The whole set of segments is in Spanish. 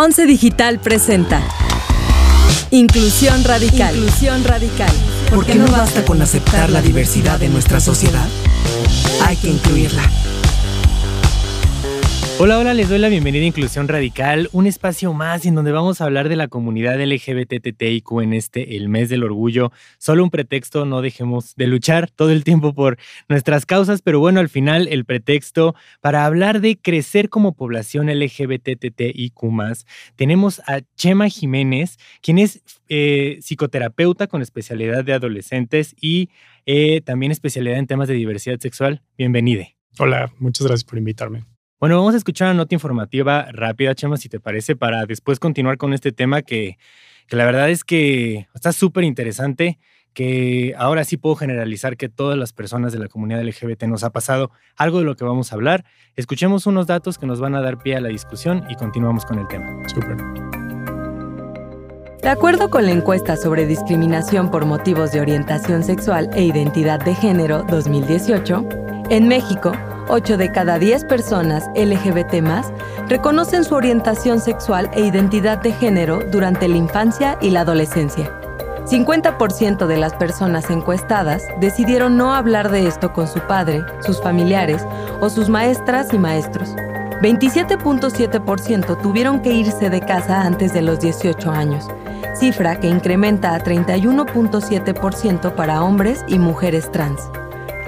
Once Digital presenta Inclusión Radical. Inclusión Radical. ¿Por qué no basta con aceptar la diversidad de nuestra sociedad? Hay que incluirla. Hola, hola, les doy la bienvenida a Inclusión Radical, un espacio más en donde vamos a hablar de la comunidad LGBTTIQ en este, el mes del orgullo. Solo un pretexto, no dejemos de luchar todo el tiempo por nuestras causas, pero bueno, al final el pretexto para hablar de crecer como población LGBTTIQ. Tenemos a Chema Jiménez, quien es eh, psicoterapeuta con especialidad de adolescentes y eh, también especialidad en temas de diversidad sexual. Bienvenide. Hola, muchas gracias por invitarme. Bueno, vamos a escuchar una nota informativa rápida, Chema, si te parece, para después continuar con este tema que, que la verdad es que está súper interesante, que ahora sí puedo generalizar que todas las personas de la comunidad LGBT nos ha pasado algo de lo que vamos a hablar. Escuchemos unos datos que nos van a dar pie a la discusión y continuamos con el tema. Súper. De acuerdo con la encuesta sobre discriminación por motivos de orientación sexual e identidad de género 2018, en México, 8 de cada 10 personas LGBT reconocen su orientación sexual e identidad de género durante la infancia y la adolescencia. 50% de las personas encuestadas decidieron no hablar de esto con su padre, sus familiares o sus maestras y maestros. 27.7% tuvieron que irse de casa antes de los 18 años, cifra que incrementa a 31.7% para hombres y mujeres trans.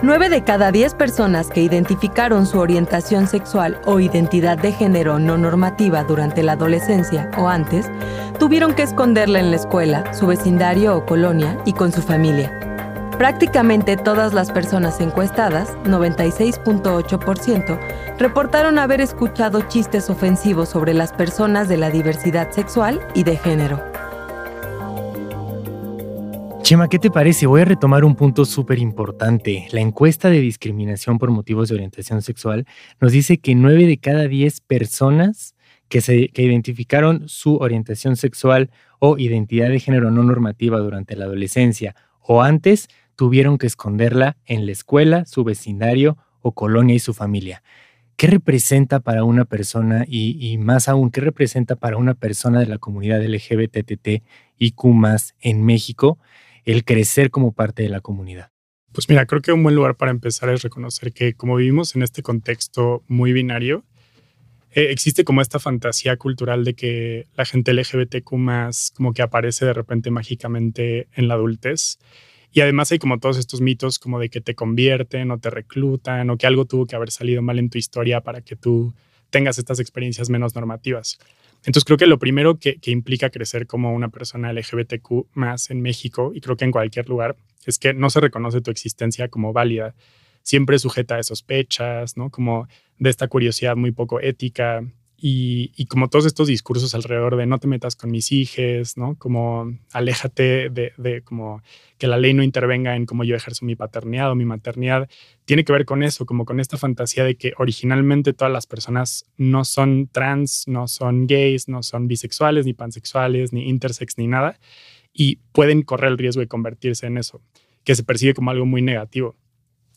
9 de cada 10 personas que identificaron su orientación sexual o identidad de género no normativa durante la adolescencia o antes, tuvieron que esconderla en la escuela, su vecindario o colonia y con su familia. Prácticamente todas las personas encuestadas, 96.8%, reportaron haber escuchado chistes ofensivos sobre las personas de la diversidad sexual y de género. Chema, ¿qué te parece? Voy a retomar un punto súper importante. La encuesta de discriminación por motivos de orientación sexual nos dice que 9 de cada 10 personas que, identificaron su orientación sexual o identidad de género no normativa durante la adolescencia o antes tuvieron que esconderla en la escuela, su vecindario o colonia y su familia. ¿Qué representa para una persona y, más aún, qué representa para una persona de la comunidad LGBTT y Q en México el crecer como parte de la comunidad? Pues mira, creo que un buen lugar para empezar es reconocer que como vivimos en este contexto muy binario, eh, existe como esta fantasía cultural de que la gente LGBTQ más como que aparece de repente mágicamente en la adultez. Y además hay como todos estos mitos como de que te convierten o te reclutan o que algo tuvo que haber salido mal en tu historia para que tú tengas estas experiencias menos normativas. Entonces creo que lo primero que, implica crecer como una persona LGBTQ más en México y creo que en cualquier lugar es que no se reconoce tu existencia como válida, siempre sujeta a sospechas, ¿no? Como de esta curiosidad muy poco ética, y, como todos estos discursos alrededor de no te metas con mis hijos, ¿no? Como aléjate de, de, como que la ley no intervenga en cómo yo ejerzo mi paternidad o mi maternidad, tiene que ver con eso, como con esta fantasía de que originalmente todas las personas no son trans, no son gays, no son bisexuales, ni pansexuales, ni intersex, ni nada, y pueden correr el riesgo de convertirse en eso, que se percibe como algo muy negativo.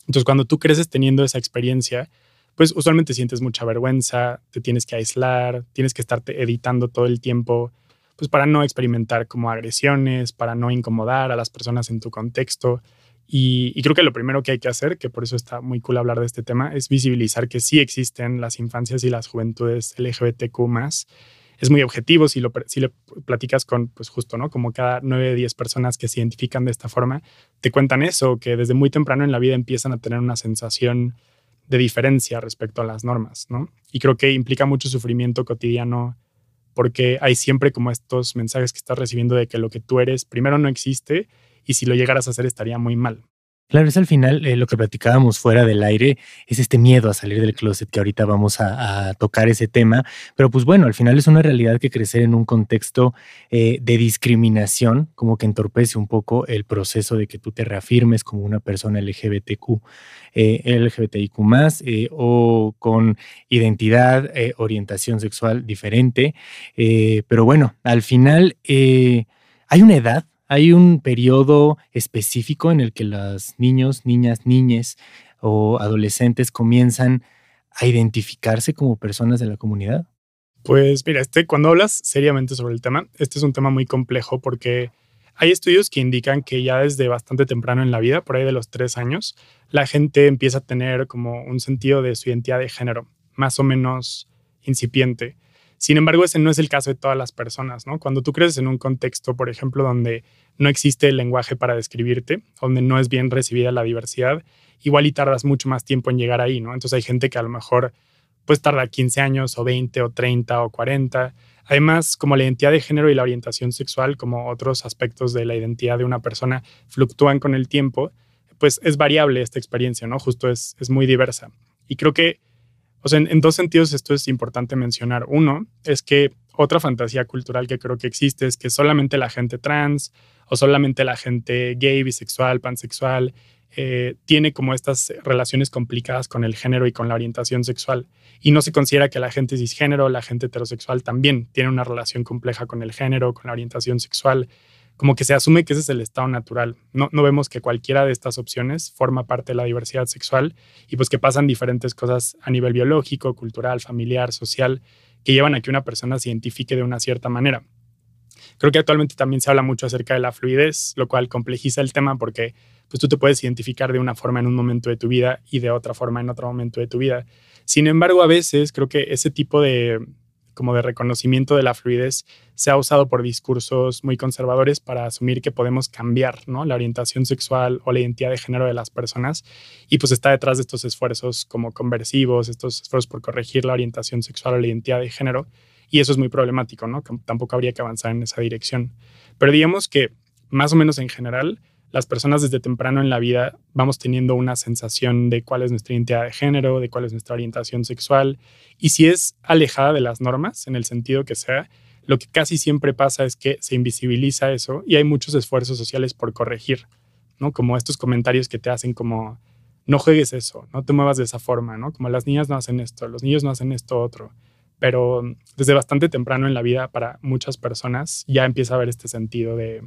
Entonces, cuando tú creces teniendo esa experiencia, pues usualmente sientes mucha vergüenza, te tienes que aislar, tienes que estarte editando todo el tiempo, pues para no experimentar como agresiones, para no incomodar a las personas en tu contexto. Y, creo que lo primero que hay que hacer, que por eso está muy cool hablar de este tema, es visibilizar que sí existen las infancias y las juventudes LGBTQ es muy objetivo si lo, si lo platicas con, pues justo, ¿no? Como cada 9 de 10 personas que se identifican de esta forma, te cuentan eso, que desde muy temprano en la vida empiezan a tener una sensación de diferencia respecto a las normas, ¿no? Y creo que implica mucho sufrimiento cotidiano porque hay siempre como estos mensajes que estás recibiendo de que lo que tú eres primero no existe y si lo llegaras a hacer estaría muy mal. Claro, es al final eh, lo que platicábamos fuera del aire, es este miedo a salir del closet, que ahorita vamos a, tocar ese tema, pero pues bueno, al final es una realidad que crecer en un contexto eh, de discriminación como que entorpece un poco el proceso de que tú te reafirmes como una persona LGBTQ, eh, LGBTIQ o con identidad, orientación sexual diferente, pero bueno, al final hay una edad ¿Hay un periodo específico en el que los niños, niñas, niñes o adolescentes comienzan a identificarse como personas de la comunidad? Pues mira, este, cuando hablas seriamente sobre el tema, este es un tema muy complejo porque hay estudios que indican que ya desde bastante temprano en la vida, por ahí de los tres años, la gente empieza a tener como un sentido de su identidad de género, más o menos incipiente. Sin embargo, ese no es el caso de todas las personas, ¿no? Cuando tú creces en un contexto, por ejemplo, donde no existe el lenguaje para describirte, donde no es bien recibida la diversidad, igual y tardas mucho más tiempo en llegar ahí, ¿no? Entonces hay gente que a lo mejor pues tarda 15 años o 20 o 30 o 40. Además, como la identidad de género y la orientación sexual, como otros aspectos de la identidad de una persona, fluctúan con el tiempo, pues es variable esta experiencia, ¿no? Justo es, es muy diversa. Y creo que, o sea, en, dos sentidos esto es importante mencionar. Uno es que otra fantasía cultural que creo que existe es que solamente la gente trans o solamente la gente gay, bisexual, pansexual eh, tiene como estas relaciones complicadas con el género y con la orientación sexual. Y no se considera que la gente cisgénero, la gente heterosexual también tiene una relación compleja con el género, con la orientación sexual. Como que se asume que ese es el estado natural. No, no vemos que cualquiera de estas opciones forma parte de la diversidad sexual y pues que pasan diferentes cosas a nivel biológico, cultural, familiar, social, que llevan a que una persona se identifique de una cierta manera. Creo que actualmente también se habla mucho acerca de la fluidez, lo cual complejiza el tema porque pues tú te puedes identificar de una forma en un momento de tu vida y de otra forma en otro momento de tu vida. Sin embargo, a veces creo que ese tipo de como de reconocimiento de la fluidez se ha usado por discursos muy conservadores para asumir que podemos cambiar ¿no? la orientación sexual o la identidad de género de las personas y pues está detrás de estos esfuerzos como conversivos, estos esfuerzos por corregir la orientación sexual o la identidad de género y eso es muy problemático, ¿no? Tampoco habría que avanzar en esa dirección. Pero digamos que más o menos en general las personas desde temprano en la vida vamos teniendo una sensación de cuál es nuestra identidad de género, de cuál es nuestra orientación sexual. Y si es alejada de las normas, en el sentido que sea, lo que casi siempre pasa es que se invisibiliza eso y hay muchos esfuerzos sociales por corregir, ¿no? Como estos comentarios que te hacen como, no juegues eso, no te muevas de esa forma, ¿no? Como las niñas no hacen esto, los niños no hacen esto otro. Pero desde bastante temprano en la vida, para muchas personas, ya empieza a haber este sentido de,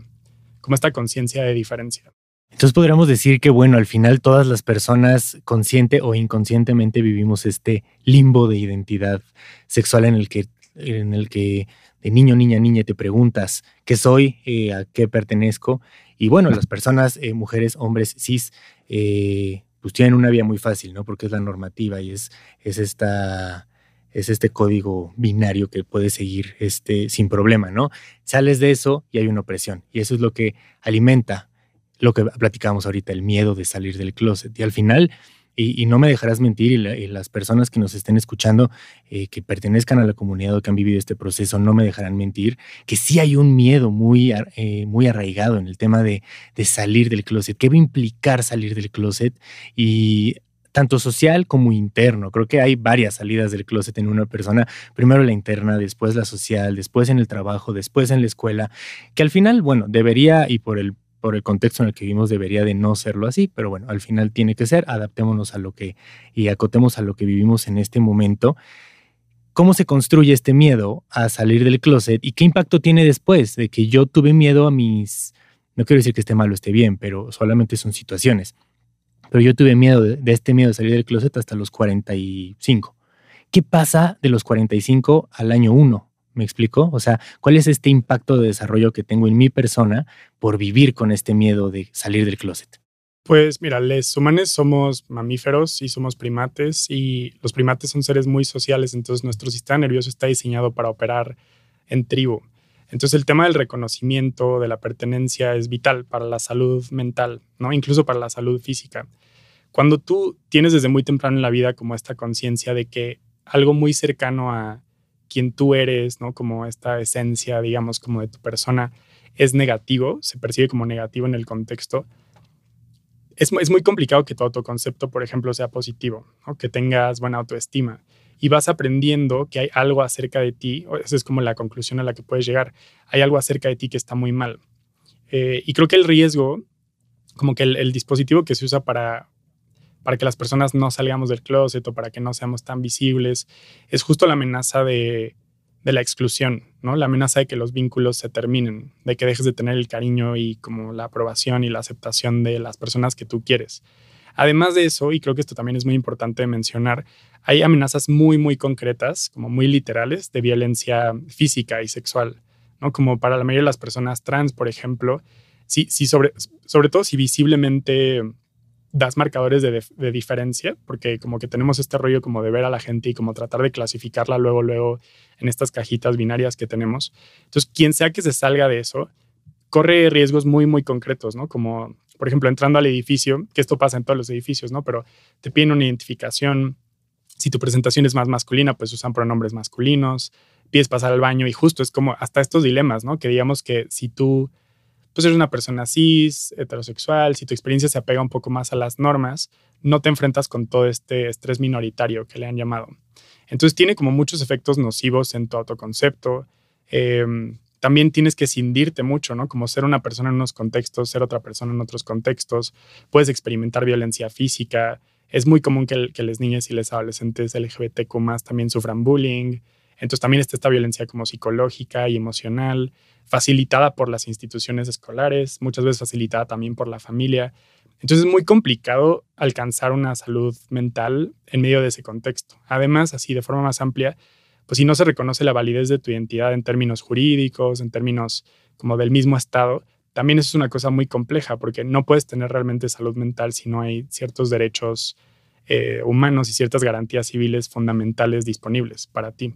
como esta conciencia de diferencia. Entonces podríamos decir que, bueno, al final todas las personas consciente o inconscientemente vivimos este limbo de identidad sexual en el que, en el que de niño, niña, niña te preguntas qué soy, eh, a qué pertenezco. Y bueno, las personas, eh, mujeres, hombres, cis, eh, pues tienen una vía muy fácil, ¿no? Porque es la normativa y es, es esta es este código binario que puedes seguir este, sin problema, ¿no? Sales de eso y hay una opresión. Y eso es lo que alimenta lo que platicamos ahorita, el miedo de salir del closet. Y al final, y, no me dejarás mentir, y, las personas que nos estén escuchando, eh, que pertenezcan a la comunidad o que han vivido este proceso, no me dejarán mentir, que sí hay un miedo muy, eh, muy arraigado en el tema de, de salir del closet. ¿Qué va a implicar salir del closet? Y tanto social como interno. Creo que hay varias salidas del closet en una persona. Primero la interna, después la social, después en el trabajo, después en la escuela, que al final, bueno, debería, y por el, por el contexto en el que vivimos, debería de no serlo así, pero bueno, al final tiene que ser, adaptémonos a lo que y acotemos a lo que vivimos en este momento. ¿Cómo se construye este miedo a salir del closet y qué impacto tiene después de que yo tuve miedo a mis, no quiero decir que esté mal o esté bien, pero solamente son situaciones pero yo tuve miedo de, este miedo de salir del closet hasta los 45. ¿Qué pasa de los 45 al año 1? ¿Me explico? O sea, ¿cuál es este impacto de desarrollo que tengo en mi persona por vivir con este miedo de salir del closet? Pues mira, los humanos somos mamíferos y somos primates y los primates son seres muy sociales, entonces nuestro sistema nervioso está diseñado para operar en tribu. Entonces el tema del reconocimiento, de la pertenencia es vital para la salud mental, ¿no? Incluso para la salud física. Cuando tú tienes desde muy temprano en la vida como esta conciencia de que algo muy cercano a quien tú eres, ¿no? Como esta esencia, digamos, como de tu persona, es negativo, se percibe como negativo en el contexto, es, es muy complicado que tu autoconcepto, por ejemplo, sea positivo, ¿no? que tengas buena autoestima y vas aprendiendo que hay algo acerca de ti, esa es como la conclusión a la que puedes llegar, hay algo acerca de ti que está muy mal. Eh, y creo que el riesgo, como que el, dispositivo que se usa para, para que las personas no salgamos del closet o para que no seamos tan visibles, es justo la amenaza de, de la exclusión, ¿no? La amenaza de que los vínculos se terminen, de que dejes de tener el cariño y como la aprobación y la aceptación de las personas que tú quieres. Además de eso, y creo que esto también es muy importante mencionar, hay amenazas muy, muy concretas, como muy literales, de violencia física y sexual, ¿no? Como para la mayoría de las personas trans, por ejemplo, sí, sí sobre, sobre todo si visiblemente das marcadores de, de, diferencia, porque como que tenemos este rollo como de ver a la gente y como tratar de clasificarla luego, luego en estas cajitas binarias que tenemos. Entonces, quien sea que se salga de eso, corre riesgos muy, muy concretos, ¿no? Como, por ejemplo, entrando al edificio, que esto pasa en todos los edificios, ¿no? Pero te piden una identificación. Si tu presentación es más masculina, pues usan pronombres masculinos. Pides pasar al baño y justo es como hasta estos dilemas, ¿no? Que digamos que si tú pues eres una persona cis, heterosexual, si tu experiencia se apega un poco más a las normas, no te enfrentas con todo este estrés minoritario que le han llamado. Entonces tiene como muchos efectos nocivos en tu autoconcepto. Em, también tienes que cindirte mucho, ¿no? Como ser una persona en unos contextos, ser otra persona en otros contextos. Puedes experimentar violencia física. Es muy común que, que las niñas y los adolescentes LGBTQ también sufran bullying. Entonces también está esta violencia como psicológica y emocional, facilitada por las instituciones escolares, muchas veces facilitada también por la familia. Entonces es muy complicado alcanzar una salud mental en medio de ese contexto. Además, así de forma más amplia, pues si no se reconoce la validez de tu identidad en términos jurídicos, en términos como del mismo Estado, también es una cosa muy compleja porque no puedes tener realmente salud mental si no hay ciertos derechos eh, humanos y ciertas garantías civiles fundamentales disponibles para ti.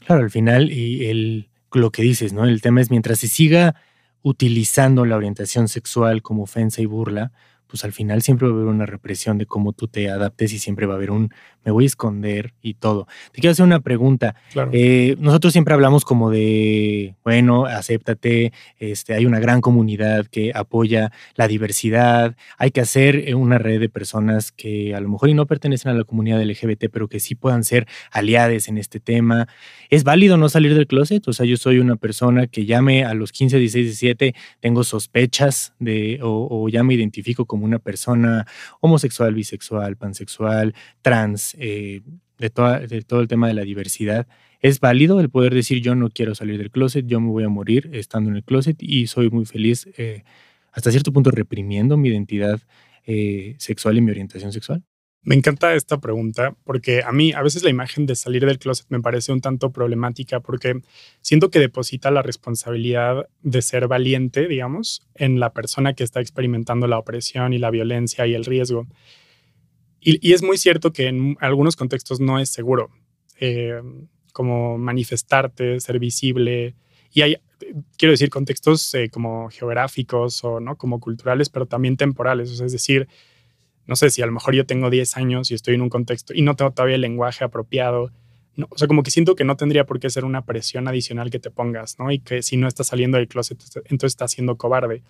Claro, al final, y el, lo que dices, ¿no? El tema es mientras se siga utilizando la orientación sexual como ofensa y burla, pues al final siempre va a haber una represión de cómo tú te adaptes y siempre va a haber un me voy a esconder y todo. Te quiero hacer una pregunta. Eh, nosotros siempre hablamos como de, bueno, acéptate, este, hay una gran comunidad que apoya la diversidad, hay que hacer eh, una red de personas que a lo mejor y no pertenecen a la comunidad LGBT, pero que sí puedan ser aliadas en este tema. ¿Es válido no salir del closet? O sea, yo soy una persona que llame a los 15, 16, 17, tengo sospechas de, o, o ya me identifico como una persona homosexual, bisexual, pansexual, trans, eh, de, de todo el tema de la diversidad. Es válido el poder decir yo no quiero salir del closet, yo me voy a morir estando en el closet y soy muy feliz eh, hasta cierto punto reprimiendo mi identidad eh, sexual y mi orientación sexual. Me encanta esta pregunta porque a mí a veces la imagen de salir del closet me parece un tanto problemática porque siento que deposita la responsabilidad de ser valiente, digamos, en la persona que está experimentando la opresión y la violencia y el riesgo. Y, es muy cierto que en algunos contextos no es seguro, eh, como manifestarte, ser visible. Y hay, quiero decir, contextos eh, como geográficos o no como culturales, pero también temporales. Es decir, no sé si a lo mejor yo tengo 10 años y estoy en un contexto y no tengo todavía el lenguaje apropiado. No, o sea, como que siento que no tendría por qué ser una presión adicional que te pongas, ¿no? Y que si no estás saliendo del closet, entonces estás siendo cobarde.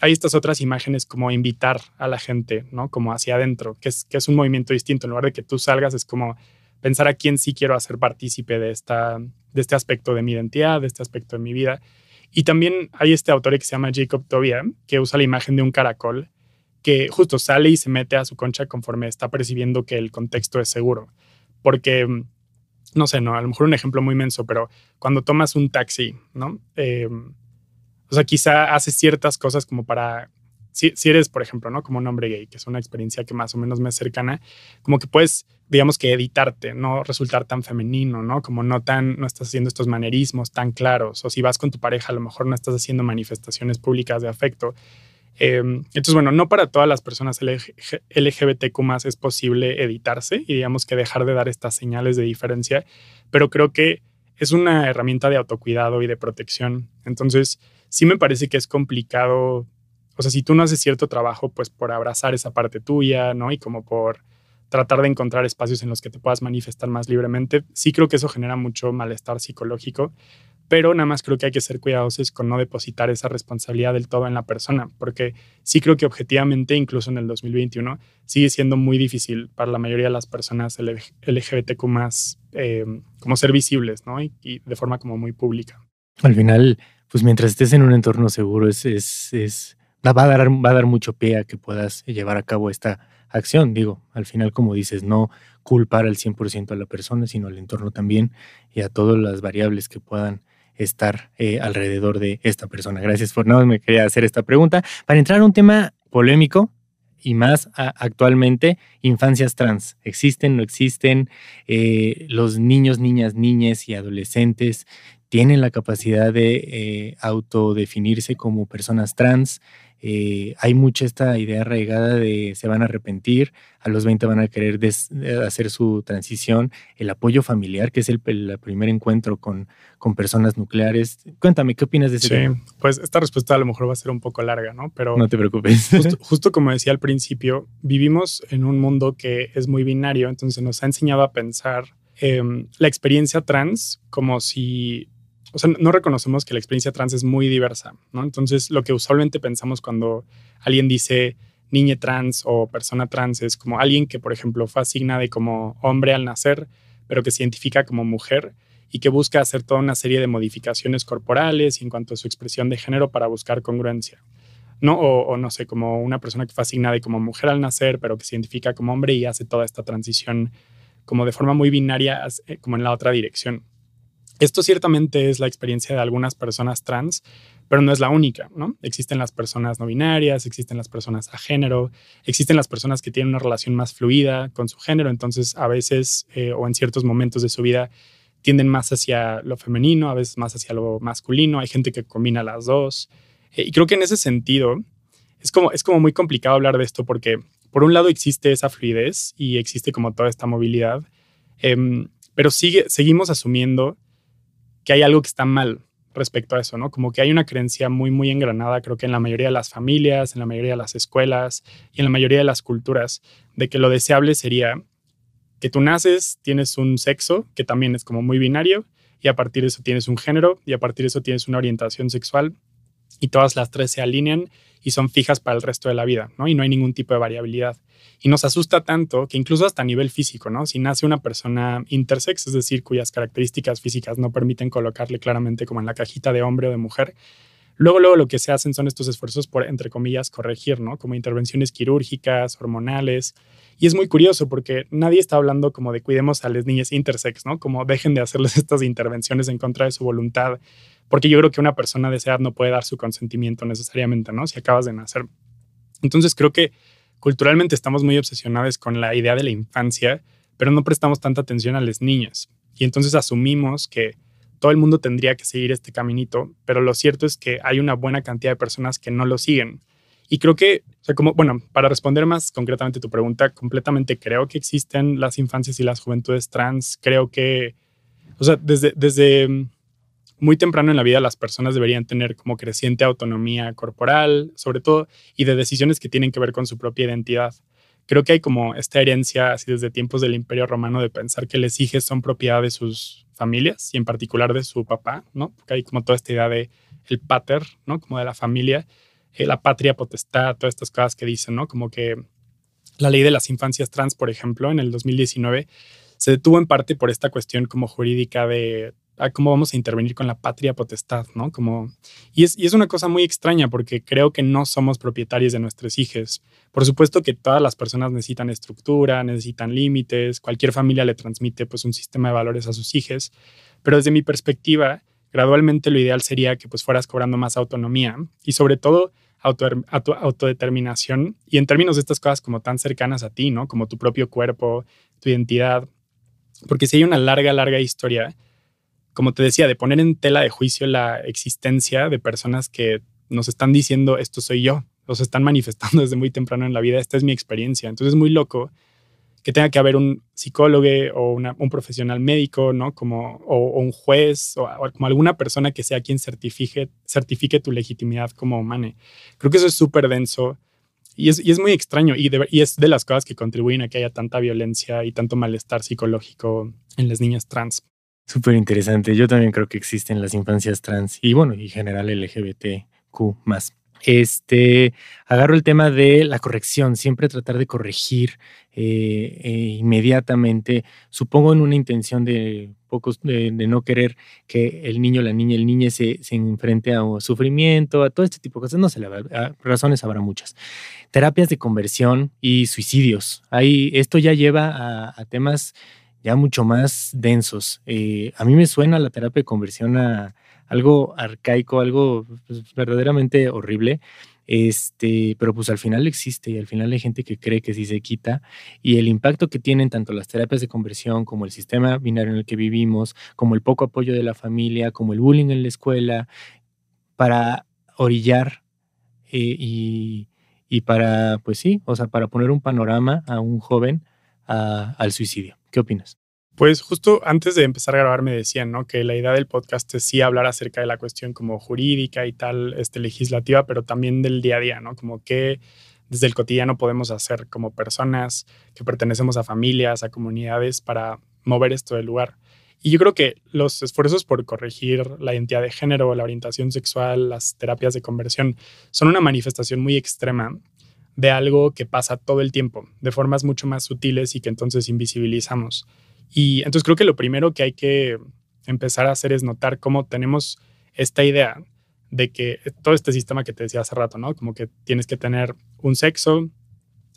Hay estas otras imágenes como invitar a la gente, ¿no? Como hacia adentro, que es, que es un movimiento distinto. En lugar de que tú salgas, es como pensar a quién sí quiero hacer partícipe de, esta, de este aspecto de mi identidad, de este aspecto de mi vida. Y también hay este autor que se llama Jacob Tobia, que usa la imagen de un caracol que justo sale y se mete a su concha conforme está percibiendo que el contexto es seguro. Porque, mm, no sé, no, a lo mejor un ejemplo muy menso, pero cuando tomas un taxi, ¿no? Eh, o sea, quizá haces ciertas cosas como para, si, si, eres, por ejemplo, ¿no? Como un hombre gay, que es una experiencia que más o menos me es cercana, como que puedes, digamos que editarte, no resultar tan femenino, ¿no? Como no tan, no estás haciendo estos manerismos tan claros, o si vas con tu pareja, a lo mejor no estás haciendo manifestaciones públicas de afecto. Em, entonces, bueno, no para todas las personas LGBTQ más es posible editarse y digamos que dejar de dar estas señales de diferencia, pero creo que es una herramienta de autocuidado y de protección. Entonces, sí me parece que es complicado, o sea, si tú no haces cierto trabajo, pues por abrazar esa parte tuya, ¿no? Y como por tratar de encontrar espacios en los que te puedas manifestar más libremente, sí creo que eso genera mucho malestar psicológico pero nada más creo que hay que ser cuidadosos con no depositar esa responsabilidad del todo en la persona, porque sí creo que objetivamente, incluso en el 2021, sigue siendo muy difícil para la mayoría de las personas LGBTQ más eh, como ser visibles, ¿no? Y, de forma como muy pública. Al final, pues mientras estés en un entorno seguro, es, va, a dar, va a dar mucho pie a que puedas llevar a cabo esta acción. Digo, al final, como dices, no culpar al 100% a la persona, sino al entorno también y a todas las variables que puedan estar eh, alrededor de esta persona. Gracias por no me quería hacer esta pregunta. Para entrar a un tema polémico y más actualmente, infancias trans. ¿Existen, no existen? Eh, los niños, niñas, niñas y adolescentes tienen la capacidad de eh, autodefinirse como personas trans. Eh, hay mucha esta idea arraigada de se van a arrepentir, a los 20 van a querer hacer su transición, el apoyo familiar, que es el, primer encuentro con, con, personas nucleares. Cuéntame, ¿qué opinas de eso? Sí, pues esta respuesta a lo mejor va a ser un poco larga, ¿no? Pero no te preocupes. Justo, como decía al principio, vivimos en un mundo que es muy binario, entonces nos ha enseñado a pensar em, la experiencia trans como si o sea, no reconocemos que la experiencia trans es muy diversa, ¿no? Entonces, lo que usualmente pensamos cuando alguien dice niña trans o persona trans es como alguien que, por ejemplo, fue asignada como hombre al nacer, pero que se identifica como mujer y que busca hacer toda una serie de modificaciones corporales y en cuanto a su expresión de género para buscar congruencia. ¿no? O, no sé, como una persona que fue asignada como mujer al nacer, pero que se identifica como hombre y hace toda esta transición como de forma muy binaria, eh, como en la otra dirección. Esto ciertamente es la experiencia de algunas personas trans, pero no es la única, ¿no? Existen las personas no binarias, existen las personas a género, existen las personas que tienen una relación más fluida con su género, entonces a veces eh, o en ciertos momentos de su vida tienden más hacia lo femenino, a veces más hacia lo masculino, hay gente que combina las dos. Eh, y creo que en ese sentido es como, es como muy complicado hablar de esto porque por un lado existe esa fluidez y existe como toda esta movilidad, em, pero sigue, seguimos asumiendo que hay algo que está mal respecto a eso, ¿no? Como que hay una creencia muy, muy engranada, creo que en la mayoría de las familias, en la mayoría de las escuelas y en la mayoría de las culturas, de que lo deseable sería que tú naces, tienes un sexo, que también es como muy binario, y a partir de eso tienes un género, y a partir de eso tienes una orientación sexual, y todas las tres se alinean y son fijas para el resto de la vida, ¿no? Y no hay ningún tipo de variabilidad. Y nos asusta tanto que incluso hasta a nivel físico, ¿no? Si nace una persona intersex, es decir, cuyas características físicas no permiten colocarle claramente como en la cajita de hombre o de mujer, Luego, luego lo que se hacen son estos esfuerzos por, entre comillas, corregir, ¿no? Como intervenciones quirúrgicas, hormonales. Y es muy curioso porque nadie está hablando como de cuidemos a las niñas intersex, ¿no? Como dejen de hacerles estas intervenciones en contra de su voluntad. Porque yo creo que una persona de esa edad no puede dar su consentimiento necesariamente, ¿no? Si acabas de nacer. Entonces creo que culturalmente estamos muy obsesionados con la idea de la infancia, pero no prestamos tanta atención a las niñas. Y entonces asumimos que todo el mundo tendría que seguir este caminito, pero lo cierto es que hay una buena cantidad de personas que no lo siguen. Y creo que, o sea, como, bueno, para responder más concretamente tu pregunta, completamente creo que existen las infancias y las juventudes trans. Creo que, o sea, desde, desde muy temprano en la vida las personas deberían tener como creciente autonomía corporal, sobre todo, y de decisiones que tienen que ver con su propia identidad creo que hay como esta herencia así desde tiempos del Imperio Romano de pensar que los hijos son propiedad de sus familias y en particular de su papá, ¿no? Porque hay como toda esta idea de el pater, ¿no? Como de la familia, eh, la patria potestad, todas estas cosas que dicen, ¿no? Como que la ley de las infancias trans, por ejemplo, en el 2019 se detuvo en parte por esta cuestión como jurídica de cómo vamos a intervenir con la patria potestad, ¿no? Como, y, es, y es una cosa muy extraña porque creo que no somos propietarios de nuestros hijos. Por supuesto que todas las personas necesitan estructura, necesitan límites, cualquier familia le transmite pues un sistema de valores a sus hijos, pero desde mi perspectiva, gradualmente lo ideal sería que pues fueras cobrando más autonomía y sobre todo auto, autodeterminación y en términos de estas cosas como tan cercanas a ti, ¿no? Como tu propio cuerpo, tu identidad, porque si hay una larga, larga historia como te decía, de poner en tela de juicio la existencia de personas que nos están diciendo esto soy yo, los están manifestando desde muy temprano en la vida, esta es mi experiencia. Entonces es muy loco que tenga que haber un psicólogo o un profesional médico, ¿no? Como, o, un juez o, como alguna persona que sea quien certifique, tu legitimidad como humana. Creo que eso es súper denso y es, y es, muy extraño y, y es de las cosas que contribuyen a que haya tanta violencia y tanto malestar psicológico en las niñas trans. Súper interesante. Yo también creo que existen las infancias trans y bueno, y general LGBTQ más. Este, agarro el tema de la corrección, siempre tratar de corregir eh, eh, inmediatamente, supongo en una intención de pocos, de, no querer que el niño, la niña, el niño se, se enfrente a sufrimiento, a todo este tipo de cosas, no sé, razones habrá muchas. Terapias de conversión y suicidios. Ahí, esto ya lleva a temas ya mucho más densos. Eh, a mí me suena la terapia de conversión a algo arcaico, algo pues, verdaderamente horrible. Este, pero pues al final existe y al final hay gente que cree que sí se quita y el impacto que tienen tanto las terapias de conversión como el sistema binario en el que vivimos, como el poco apoyo de la familia, como el bullying en la escuela, para orillar eh, y, para, pues sí, o sea, para poner un panorama a un joven al suicidio. ¿Qué opinas? Pues justo antes de empezar a grabar me decían, ¿no? Que la idea del podcast es sí hablar acerca de la cuestión como jurídica y tal, este, legislativa, pero también del día a día, ¿no? Como que desde el cotidiano podemos hacer como personas que pertenecemos a familias, a comunidades para mover esto del lugar. Y yo creo que los esfuerzos por corregir la identidad de género, la orientación sexual, las terapias de conversión, son una manifestación muy extrema de algo que pasa todo el tiempo, de formas mucho más sutiles y que entonces invisibilizamos. Y entonces creo que lo primero que hay que empezar a hacer es notar cómo tenemos esta idea de que todo este sistema que te decía hace rato, ¿no? Como que tienes que tener un sexo,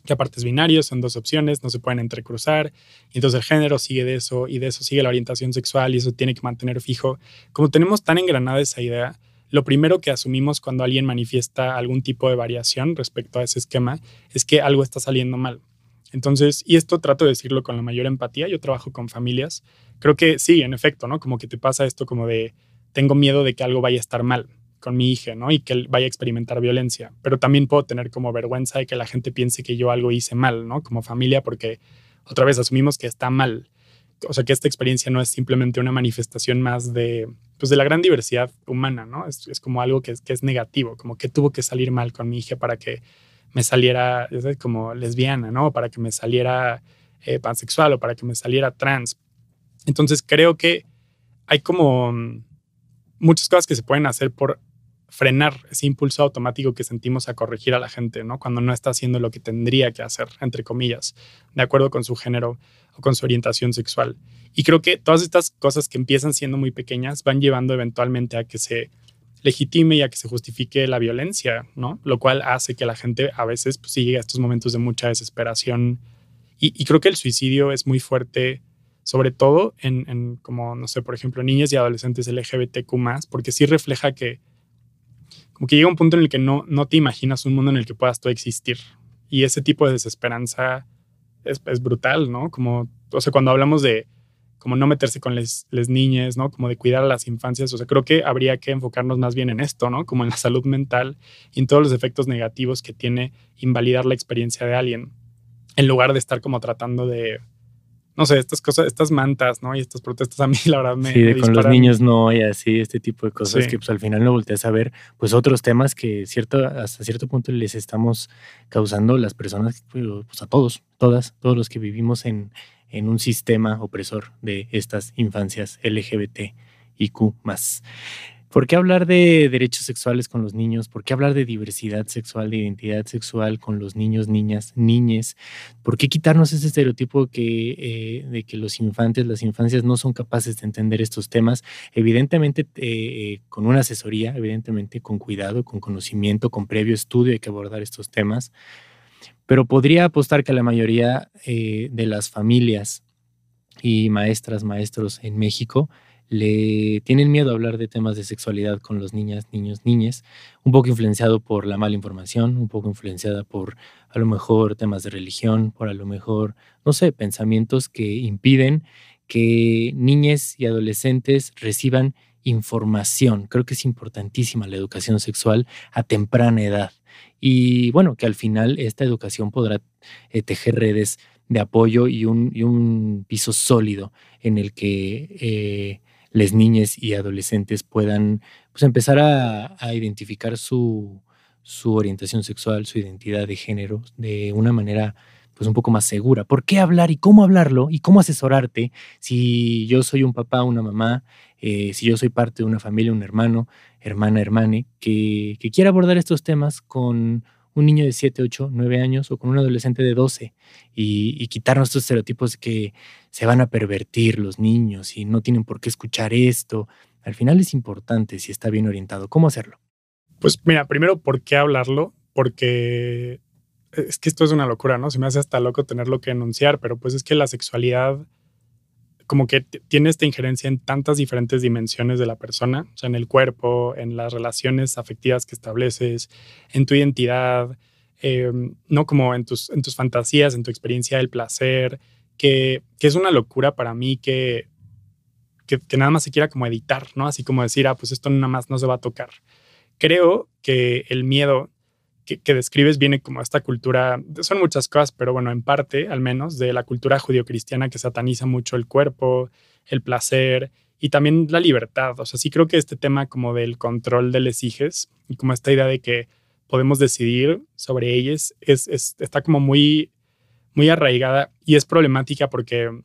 que aparte es binario, son dos opciones, no se pueden entrecruzar, y entonces el género sigue de eso, y de eso sigue la orientación sexual, y eso tiene que mantener fijo. Como tenemos tan engranada esa idea, lo primero que asumimos cuando alguien manifiesta algún tipo de variación respecto a ese esquema es que algo está saliendo mal. Entonces, y esto trato de decirlo con la mayor empatía, yo trabajo con familias, creo que sí, en efecto, ¿no? Como que te pasa esto como de, tengo miedo de que algo vaya a estar mal con mi hija, ¿no? Y que vaya a experimentar violencia, pero también puedo tener como vergüenza de que la gente piense que yo algo hice mal, ¿no? Como familia, porque otra vez asumimos que está mal. O sea, que esta experiencia no es simplemente una manifestación más de, pues de la gran diversidad humana, ¿no? Es, como algo que es, que es negativo, como que tuvo que salir mal con mi hija para que me saliera como lesbiana, ¿no? Para que me saliera eh, pansexual o para que me saliera trans. Entonces creo que hay como mm, muchas cosas que se pueden hacer por frenar ese impulso automático que sentimos a corregir a la gente, ¿no? Cuando no está haciendo lo que tendría que hacer, entre comillas, de acuerdo con su género o con su orientación sexual. Y creo que todas estas cosas que empiezan siendo muy pequeñas van llevando eventualmente a que se legitime y a que se justifique la violencia, ¿no? Lo cual hace que la gente a veces pues, llegue a estos momentos de mucha desesperación. Y, creo que el suicidio es muy fuerte, sobre todo en, como, no sé, por ejemplo, niñas y adolescentes LGBTQ, porque sí refleja que, como que llega un punto en el que no, no te imaginas un mundo en el que puedas tú existir. Y ese tipo de desesperanza es, es brutal, ¿no? Como, o sea, cuando hablamos de como no meterse con las niñas, ¿no? Como de cuidar a las infancias. O sea, creo que habría que enfocarnos más bien en esto, ¿no? Como en la salud mental y en todos los efectos negativos que tiene invalidar la experiencia de alguien, en lugar de estar como tratando de, no sé, estas cosas, estas mantas, ¿no? Y estas protestas a mí, la verdad, me. Sí, con los niños no, y así, este tipo de cosas que pues al final no volteas a ver, pues otros temas que cierto, hasta cierto punto les estamos causando las personas, pues a todos, todas, todos los que vivimos en, en un sistema opresor de estas infancias LGBT y Q ¿Por qué hablar de derechos sexuales con los niños? ¿Por qué hablar de diversidad sexual, de identidad sexual con los niños, niñas, niñes? ¿Por qué quitarnos ese estereotipo eh, de que los infantes, las infancias no son capaces de entender estos temas? Evidentemente, eh, eh, con una asesoría, evidentemente con cuidado, con conocimiento, con previo estudio hay que abordar estos temas pero podría apostar que la mayoría de las familias y maestras, maestros en México le tienen miedo a hablar de temas de sexualidad con los niñas, niños, niñas, un poco influenciado por la mala información, un poco influenciada por a lo mejor temas de religión, por a lo mejor, no sé, pensamientos que impiden que niñas y adolescentes reciban información. Creo que es importantísima la educación sexual a temprana edad. Y bueno, que al final esta educación podrá eh, tejer redes de apoyo y un, y un, piso sólido en el que eh, las niñas y adolescentes puedan pues, empezar a, a identificar su, su orientación sexual, su identidad de género de una manera pues un poco más segura. ¿Por qué hablar y cómo hablarlo y cómo asesorarte si yo soy un papá, una mamá, eh, si yo soy parte de una familia, un hermano, hermana, hermane, que, que quiera abordar estos temas con un niño de 7, 8, 9 años o con un adolescente de 12 y, y, quitarnos estos estereotipos que se van a pervertir los niños y no tienen por qué escuchar esto. Al final es importante si está bien orientado. ¿Cómo hacerlo? Pues mira, primero, ¿por qué hablarlo? Porque es que esto es una locura, ¿no? Se me hace hasta loco tenerlo que enunciar, pero pues es que la sexualidad como que tiene esta injerencia en tantas diferentes dimensiones de la persona, o sea, en el cuerpo, en las relaciones afectivas que estableces, en tu identidad, em, no como en tus, en tus fantasías, en tu experiencia del placer, que, que es una locura para mí que, que, que, nada más se quiera como editar, ¿no? Así como decir, ah, pues esto nada más no se va a tocar. Creo que el miedo que, describes viene como esta cultura, son muchas cosas, pero bueno, en parte al menos, de la cultura judio-cristiana que sataniza mucho el cuerpo, el placer y también la libertad. O sea, sí creo que este tema como del control de les hijes y como esta idea de que podemos decidir sobre ellas es, está como muy, muy arraigada y es problemática porque, o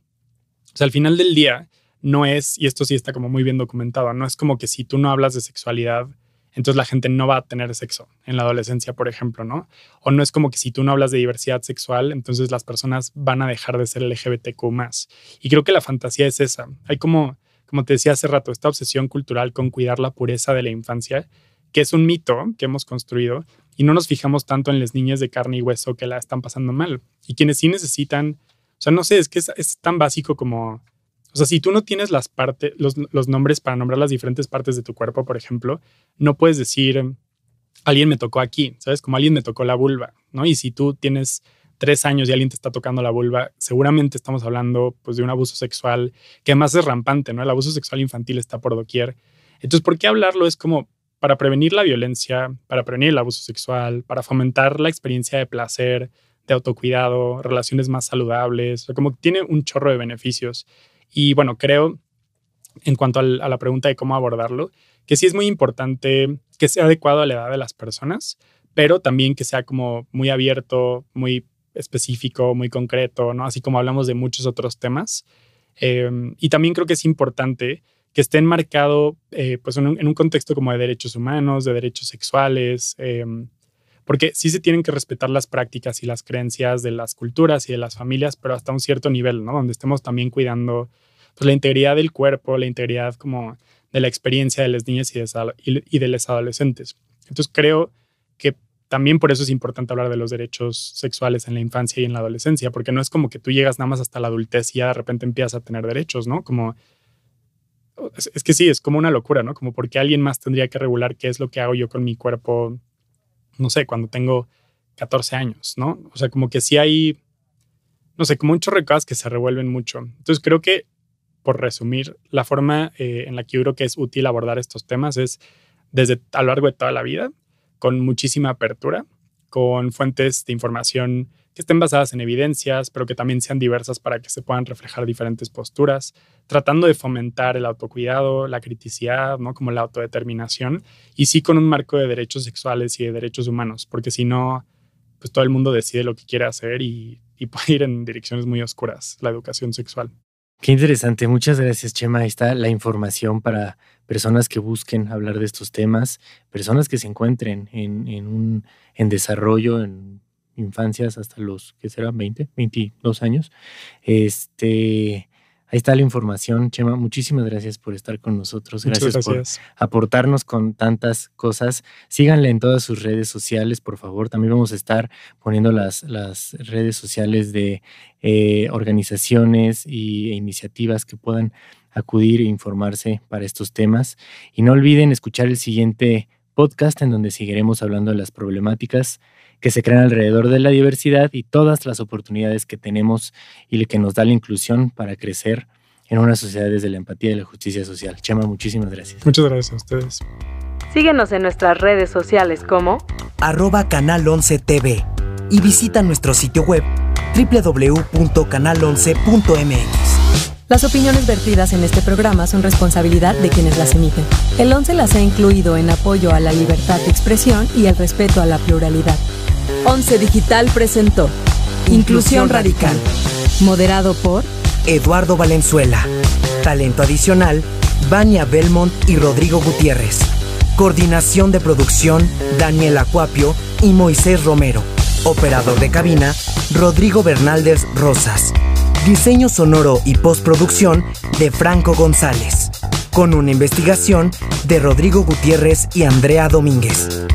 al final del día no es, y esto sí está como muy bien documentado, no es como que si tú no hablas de sexualidad, entonces la gente no va a tener sexo en la adolescencia, por ejemplo, ¿no? O no es como que si tú no hablas de diversidad sexual, entonces las personas van a dejar de ser LGBTQ más. Y creo que la fantasía es esa. Hay como, como te decía hace rato, esta obsesión cultural con cuidar la pureza de la infancia, que es un mito que hemos construido y no nos fijamos tanto en las niñas de carne y hueso que la están pasando mal. Y quienes sí necesitan, o sea, no sé, es que es tan básico como o sea, si tú no tienes las partes, los, nombres para nombrar las diferentes partes de tu cuerpo, por ejemplo, no puedes decir, alguien me tocó aquí, ¿sabes? Como alguien me tocó la vulva, ¿no? Y si tú tienes tres años y alguien te está tocando la vulva, seguramente estamos hablando pues, de un abuso sexual que además es rampante, ¿no? El abuso sexual infantil está por doquier. Entonces, ¿por qué hablarlo? Es como para prevenir la violencia, para prevenir el abuso sexual, para fomentar la experiencia de placer, de autocuidado, relaciones más saludables, como que tiene un chorro de beneficios. Y bueno, creo, en cuanto a la pregunta de cómo abordarlo, que sí es muy importante que sea adecuado a la edad de las personas, pero también que sea como muy abierto, muy específico, muy concreto, ¿no? Así como hablamos de muchos otros temas. Em, y también creo que es importante que esté enmarcado eh, pues en un, contexto como de derechos humanos, de derechos sexuales, em, porque sí se tienen que respetar las prácticas y las creencias de las culturas y de las familias, pero hasta un cierto nivel, ¿no? Donde estemos también cuidando pues, la integridad del cuerpo, la integridad como de la experiencia de las niñas y de, y de los adolescentes. Entonces creo que también por eso es importante hablar de los derechos sexuales en la infancia y en la adolescencia, porque no es como que tú llegas nada más hasta la adultez y ya de repente empiezas a tener derechos, ¿no? Como es, es, que sí, es como una locura, ¿no? Como porque alguien más tendría que regular qué es lo que hago yo con mi cuerpo no sé, cuando tengo 14 años, ¿no? O sea, como que sí hay, no sé, como muchos recados que se revuelven mucho. Entonces creo que, por resumir, la forma eh, en la que yo creo que es útil abordar estos temas es desde a lo largo de toda la vida, con muchísima apertura, con fuentes de información estén basadas en evidencias, pero que también sean diversas para que se puedan reflejar diferentes posturas, tratando de fomentar el autocuidado, la criticidad, ¿no? como la autodeterminación, y sí con un marco de derechos sexuales y de derechos humanos, porque si no, pues todo el mundo decide lo que quiere hacer y, y puede ir en direcciones muy oscuras, la educación sexual. Qué interesante, muchas gracias Chema. Ahí está la información para personas que busquen hablar de estos temas, personas que se encuentren en, en, un, en desarrollo, en infancias hasta los, ¿qué será? 20, 22 años. Este, ahí está la información, Chema. Muchísimas gracias por estar con nosotros. Gracias, por aportarnos con tantas cosas. Síganle en todas sus redes sociales, por favor. También vamos a estar poniendo las, las redes sociales de eh, organizaciones e iniciativas que puedan acudir e informarse para estos temas. Y no olviden escuchar el siguiente podcast en donde seguiremos hablando de las problemáticas que se crean alrededor de la diversidad y todas las oportunidades que tenemos y que nos da la inclusión para crecer en una sociedad desde la empatía y la justicia social. Chema, muchísimas gracias. Muchas gracias a ustedes. Síguenos en nuestras redes sociales como arroba canal 11 TV y visita nuestro sitio web www.canal11.mx. Las opiniones vertidas en este programa son responsabilidad de quienes las emiten. El 11 las ha incluido en apoyo a la libertad de expresión y el respeto a la pluralidad. 11 Digital presentó Inclusión Radical, moderado por Eduardo Valenzuela. Talento adicional, Vania Belmont y Rodrigo Gutiérrez. Coordinación de producción, Daniel Acuapio y Moisés Romero. Operador de cabina, Rodrigo Bernaldez Rosas. Diseño sonoro y postproducción de Franco González. Con una investigación de Rodrigo Gutiérrez y Andrea Domínguez.